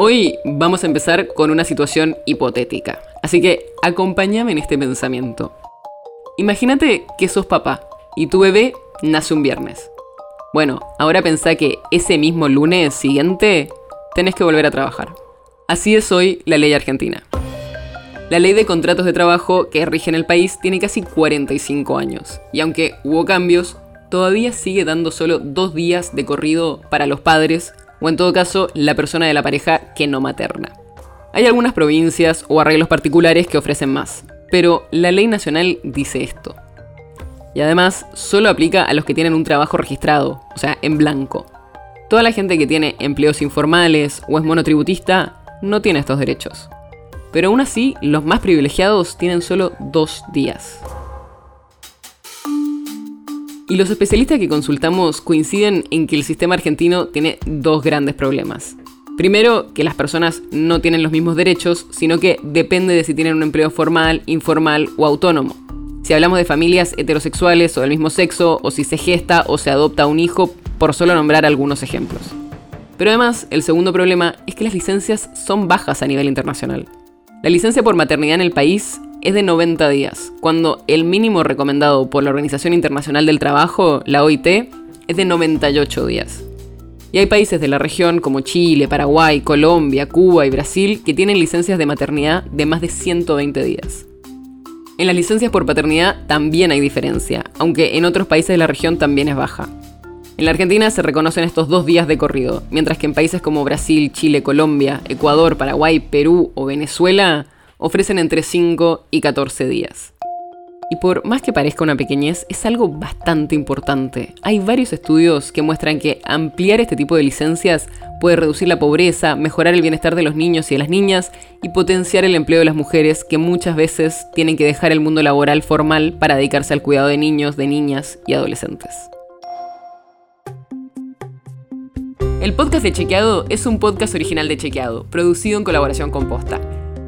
Hoy vamos a empezar con una situación hipotética, así que acompáñame en este pensamiento. Imagínate que sos papá y tu bebé nace un viernes. Bueno, ahora pensá que ese mismo lunes siguiente tenés que volver a trabajar. Así es hoy la ley argentina. La ley de contratos de trabajo que rige en el país tiene casi 45 años, y aunque hubo cambios, todavía sigue dando solo dos días de corrido para los padres o en todo caso la persona de la pareja que no materna. Hay algunas provincias o arreglos particulares que ofrecen más, pero la ley nacional dice esto. Y además solo aplica a los que tienen un trabajo registrado, o sea, en blanco. Toda la gente que tiene empleos informales o es monotributista no tiene estos derechos. Pero aún así, los más privilegiados tienen solo dos días. Y los especialistas que consultamos coinciden en que el sistema argentino tiene dos grandes problemas. Primero, que las personas no tienen los mismos derechos, sino que depende de si tienen un empleo formal, informal o autónomo. Si hablamos de familias heterosexuales o del mismo sexo, o si se gesta o se adopta un hijo, por solo nombrar algunos ejemplos. Pero además, el segundo problema es que las licencias son bajas a nivel internacional. La licencia por maternidad en el país es de 90 días, cuando el mínimo recomendado por la Organización Internacional del Trabajo, la OIT, es de 98 días. Y hay países de la región como Chile, Paraguay, Colombia, Cuba y Brasil que tienen licencias de maternidad de más de 120 días. En las licencias por paternidad también hay diferencia, aunque en otros países de la región también es baja. En la Argentina se reconocen estos dos días de corrido, mientras que en países como Brasil, Chile, Colombia, Ecuador, Paraguay, Perú o Venezuela ofrecen entre 5 y 14 días. Y por más que parezca una pequeñez, es algo bastante importante. Hay varios estudios que muestran que ampliar este tipo de licencias puede reducir la pobreza, mejorar el bienestar de los niños y de las niñas y potenciar el empleo de las mujeres que muchas veces tienen que dejar el mundo laboral formal para dedicarse al cuidado de niños, de niñas y adolescentes. El podcast de Chequeado es un podcast original de Chequeado, producido en colaboración con Posta.